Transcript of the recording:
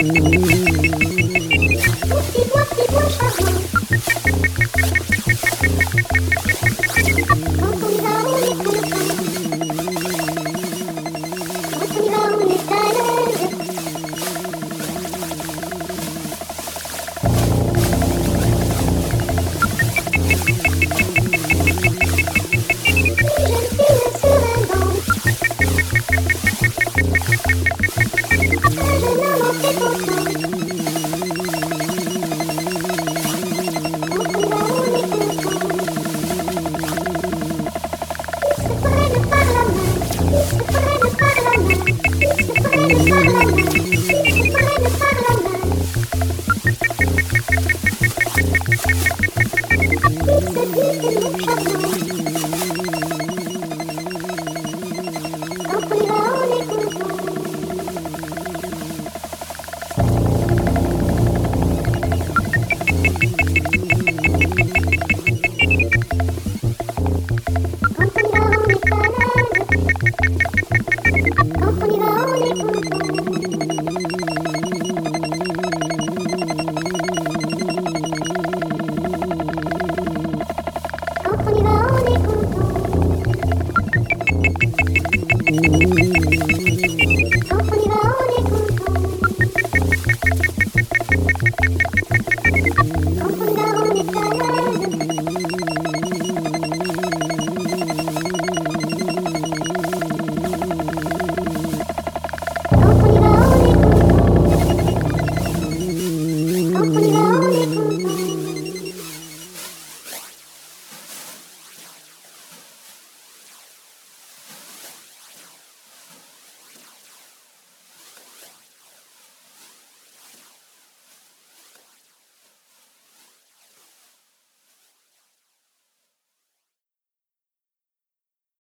Thank